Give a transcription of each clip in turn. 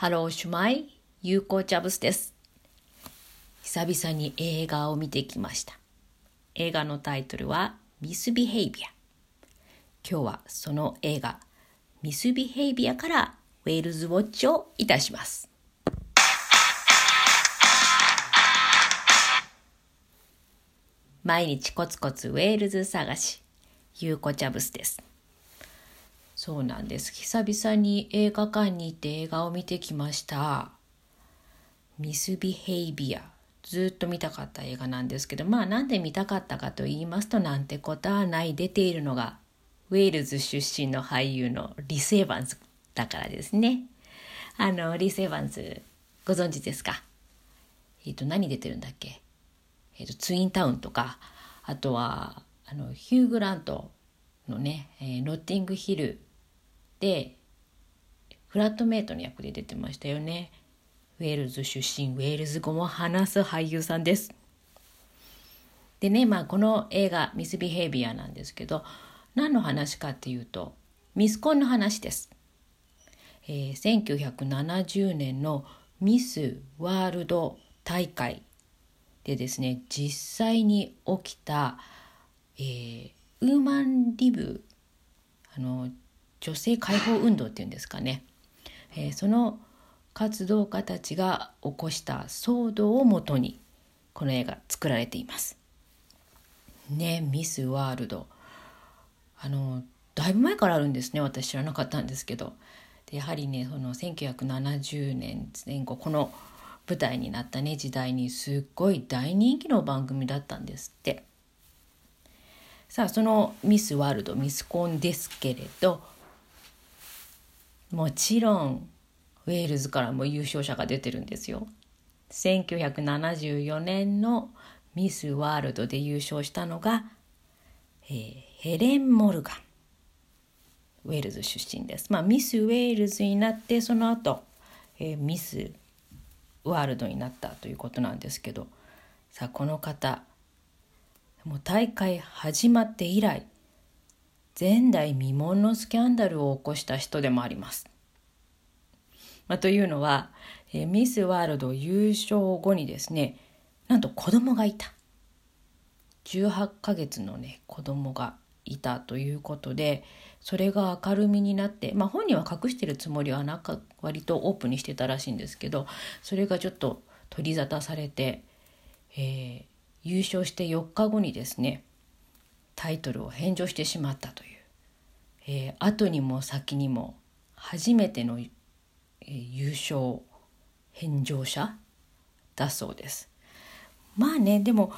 Hello shwmae、ゆうこチャブスです。久々に映画を見てきました。映画のタイトルはミスビヘイビア。今日はその映画ミスビヘイビアからウェールズウォッチをいたします。毎日コツコツウェールズ探し、ゆうこチャブスです。そうなんです。久々に映画館に行って映画を見てきました。ミスビヘイビア。ずっと見たかった映画なんですけど、まあなんで見たかったかと言いますと、なんてことはない出ているのが、ウェールズ出身の俳優のリス・エヴァンズだからですね。あの、リス・エヴァンズ、ご存知ですか？えっ、ー、と、何出てるんだっけ？えっ、ー、と、ツインタウンとか、あとは、あの、ヒュー・グラントのね、えー、ロッティングヒルでフラットメイトの役で出てましたよね。ウェールズ出身ウェールズ語も話す俳優さんです。でねまあこの映画「ミス・ビヘイビア」なんですけど何の話かっていうとミスコンの話です、えー、1970年のミス・ワールド大会でですね実際に起きた、えー、ウーマンリブあの女性解放運動っていうんですかね、えー、その活動家たちが起こした騒動をもとにこの映画作られています。ねミス・ワールドあのだいぶ前からあるんですね私知らなかったんですけど。でやはりねその1970年前後この舞台になったね時代にすっごい大人気の番組だったんですって。さあそのミス・ワールドミスコンですけれどもちろんウェールズからも優勝者が出てるんですよ。1974年のミス・ワールドで優勝したのが、えー、ヘレン・モルガン。ウェールズ出身です。まあ、ミス・ウェールズになってその後、えー、ミス・ワールドになったということなんですけどさあこの方もう大会始まって以来前代未聞のスキャンダルを起こした人でもあります。まあ、というのは、えー、ミス・ワールド優勝後にですねなんと子供がいた。18ヶ月のね子供がいたということでそれが明るみになって、まあ、本人は隠してるつもりはなか割とオープンにしてたらしいんですけどそれがちょっと取り沙汰されて、えー、優勝して4日後にですねタイトルを返上してしまったという、えー、後にも先にも初めての、優勝返上者だそうです。まあねでも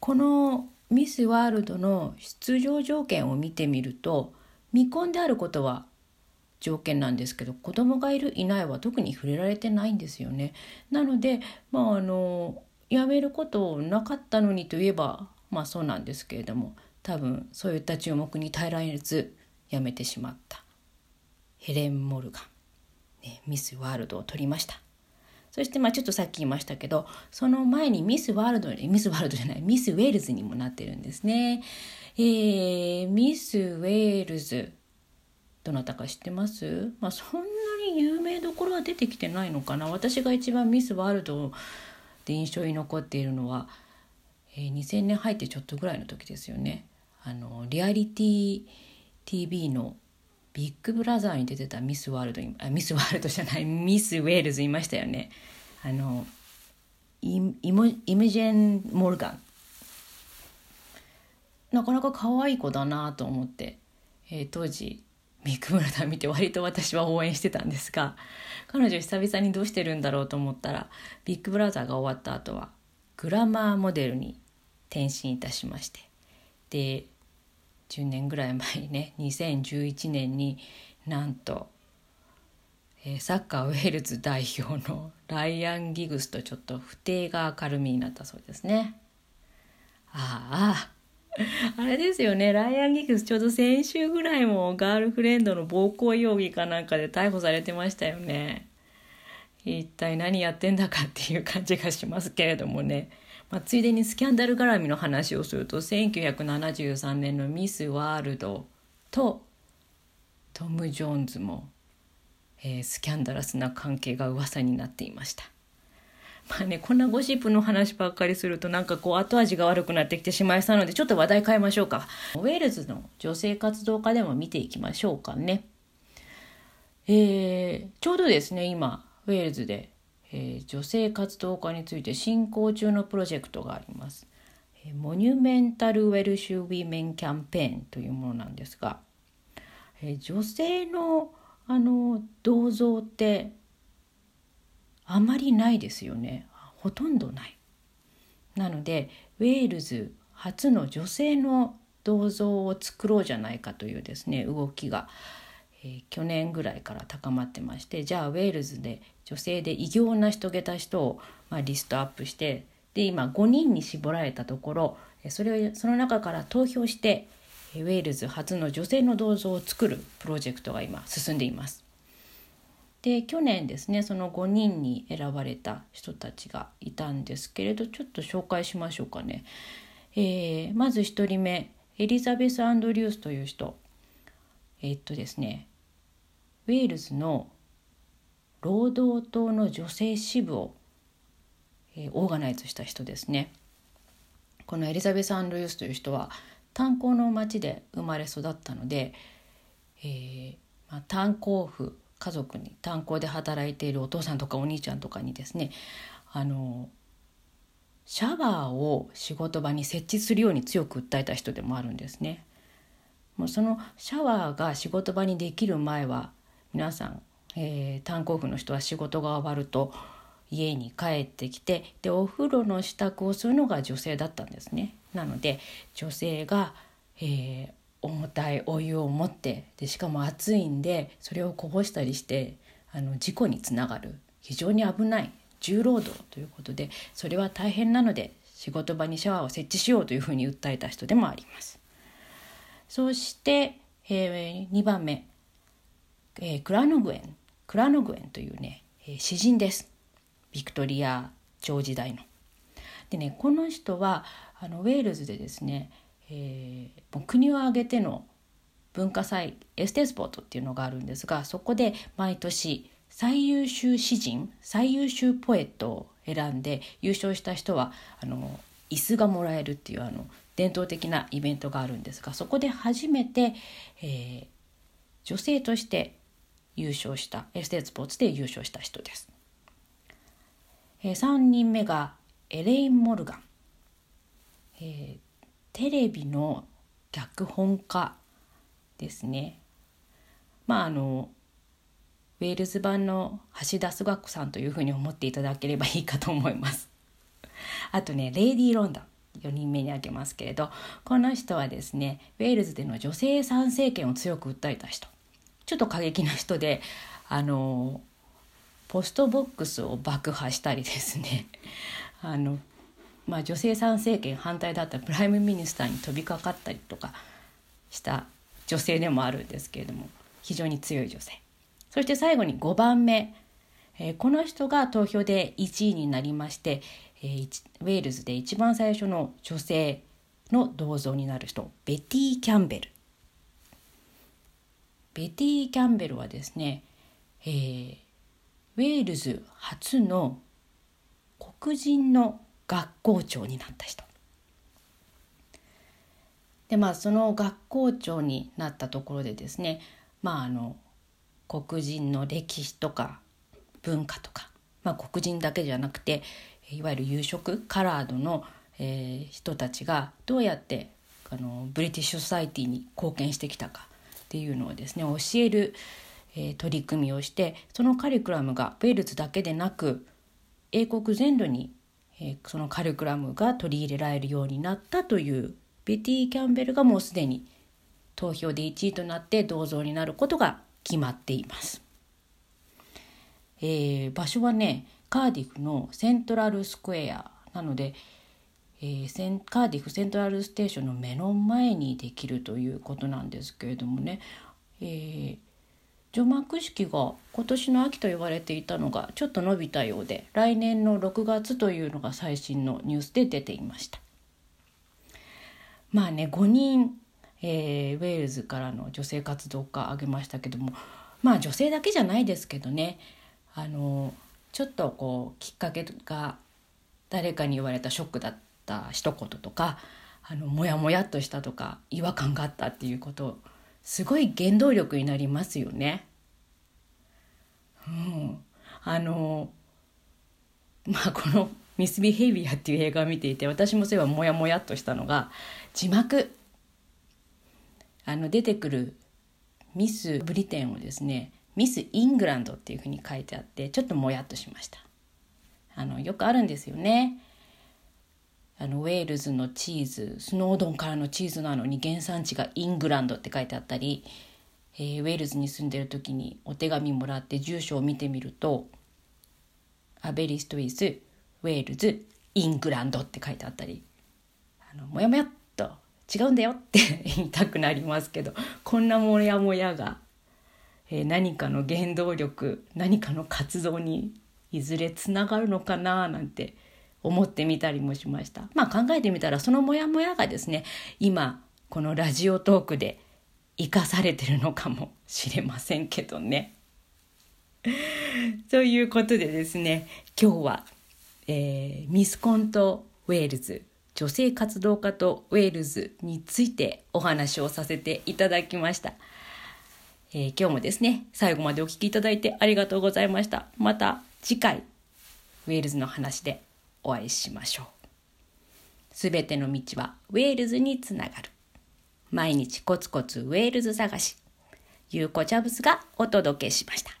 このミス・ワールドの出場条件を見てみると未婚であることは条件なんですけど子供がいるいないは特に触れられてないんですよね。なのでまああの辞めることなかったのにといえばまあそうなんですけれども多分そういった注目に耐えられず辞めてしまったヘレン・モルガン、ね、ミス・ワールドを取りました。そしてまあちょっとさっき言いましたけどその前にミス・ワールドミス・ワールドじゃないミス・ウェールズにもなってるんですね。えー、ミス・ウェールズどなたか知ってます？まあそんなに有名どころは出てきてないのかな。私が一番ミス・ワールドで印象に残っているのは、えー、2000年入ってちょっとぐらいの時ですよね。あのリアリティ TV のビッグブラザーに出てたミスワールドあミスワールドじゃないミスウェールズいましたよね。あのイモイムジェン・モルガン。なかなか可愛い子だなと思って、えー、当時ビッグブラザー見て割と私は応援してたんですが彼女久々にどうしてるんだろうと思ったらビッグブラザーが終わった後はグラマーモデルに転身いたしましてで10年ぐらい前にね 2011年になんと、えー、サッカーウェールズ代表のライアン・ギグスとちょっと不定が明るみになったそうですね。あああれですよねライアン・ギグスちょうど先週ぐらいもガールフレンドの暴行容疑かなんかで逮捕されてましたよね。一体何やってんだかっていう感じがしますけれどもね。まあ、ついでにスキャンダル絡みの話をすると1973年のミス・ワールドとトム・ジョーンズもえー、スキャンダラスな関係が噂になっていました。まあね、こんなゴシップの話ばっかりするとなんかこう後味が悪くなってきてしまいそうなのでちょっと話題変えましょうか。ウェールズの女性活動家でも見ていきましょうかね。えー、ちょうどですね今ウェールズで、えー、女性活動家について進行中のプロジェクトがあります。モニュメンタル・ウェルシュ・ウィメン・キャンペーンというものなんですが、えー、女性のあの銅像ってあまりないですよねほとんどない。なのでウェールズ初の女性の銅像を作ろうじゃないかというですね動きが、えー、去年ぐらいから高まってましてじゃあウェールズで女性で偉業を成し遂げた人を、まあ、リストアップしてで今5人に絞られたところそれをその中から投票してウェールズ初の女性の銅像を作るプロジェクトが今進んでいます。で去年ですねその5人に選ばれた人たちがいたんですけれどちょっと紹介しましょうかね。えー、まず1人目エリザベス・アンドリュースという人えー、っとですねウェールズの労働党の女性支部を、えー、オーガナイズした人ですね。このエリザベス・アンドリュースという人は炭鉱の町で生まれ育ったので、えーまあ、炭鉱夫家族に炭鉱で働いているお父さんとかお兄ちゃんとかにですねあのシャワーを仕事場に設置するように強く訴えた人でもあるんですね。もうそのシャワーが仕事場にできる前は皆さん、えー、炭鉱夫の人は仕事が終わると家に帰ってきてでお風呂の支度をするのが女性だったんですね。なので女性が、えー、重たいお湯を持ってでしかも暑いんでそれをこぼしたりしてあの事故につながる非常に危ない重労働ということでそれは大変なので仕事場にシャワーを設置しようというふうに訴えた人でもあります。そして、えー、2番目、えー、クラノグエンクラノグエンというね、えー、詩人です。ビクトリア朝時代の。でねこの人はあのウェールズでですねえー、国を挙げての文化祭エステスポートっていうのがあるんですがそこで毎年最優秀詩人最優秀ポエットを選んで優勝した人はあの椅子がもらえるっていうあの伝統的なイベントがあるんですがそこで初めて、えー、女性として優勝したエステスポーツで優勝した人です。えー、3人目がエレイン・モルガン、えー、テレビの脚本家ですね。まああのウェールズ版の橋田壽賀子さんというふうに思っていただければいいかと思います。あとね Lady Rhondda 4人目に挙げますけれどこの人はですねウェールズでの女性参政権を強く訴えた人ちょっと過激な人であの post box を爆破したりですね。あのまあ、女性参政権反対だった Prime Minister に飛びかかったりとかした女性でもあるんですけれども非常に強い女性。そして最後に5番目、えー、この人が投票で1位になりまして、えー、ウェールズで一番最初の女性の銅像になる人ベティ・キャンベル。ベティ・キャンベルはですね、えー、ウェールズ初の黒人の学校長になった人。でまあその学校長になったところでですねまああの黒人の歴史とか文化とか、まあ、黒人だけじゃなくていわゆる有色 coloured の、えー、人たちがどうやってあの British society に貢献してきたか。っていうのをですね教える、え、取り組みをしてそのカリキュラムがウェールズだけでなく英国全土にえ、そのカリキュラムが取り入れられるようになったというベティ・キャンベルがもうすでに投票で1位となって銅像になることが決まっています。えー、場所はねカーディフのセントラルスクエアなので、えー、センカーディフセントラルステーションの目の前にできるということなんですけれどもね、えー、除幕式が今年の秋と言われていたのがちょっと伸びたようで来年の6月というのが最新のニュースで出ていました。まあね5人、えー、ウェールズからの女性活動家挙げましたけどもまあ女性だけじゃないですけどね。あのちょっとこうきっかけが誰かに言われたショックだった。た一言とかあのモヤモヤっとしたとか違和感があったっていうことすごい原動力になりますよね。うん、あのまあこの「ミス・ビヘイビア」っていう映画を見ていて私もそういえばモヤモヤっとしたのが字幕。あの出てくるミス・ブリテンをですねミス・イングランドっていうふうに書いてあってちょっともやっとしました。あのよくあるんですよね。あのウェールズのチーズスノードンからのチーズなのに原産地がイングランドって書いてあったり、えー、ウェールズに住んでる時にお手紙もらって住所を見てみると「アベリストイスウェールズイングランド」って書いてあったりあのもやもやっと違うんだよって 言いたくなりますけどこんなモヤモヤが、えー、何かの原動力何かの活動にいずれつながるのかななんて思ってみたりもしました。まあ考えてみたらそのモヤモヤがですね今このラジオトークで生かされてるのかもしれませんけどね。ということでですね今日は、えー、ミスコントウェールズ女性活動家とウェールズについてお話をさせていただきました。えー、今日もですね、最後までお聴きいただいてありがとうございました。また次回、ウェールズの話でお会いしましょう。すべての道はウェールズにつながる。毎日コツコツウェールズ探し。ゆうこちゃぶすがお届けしました。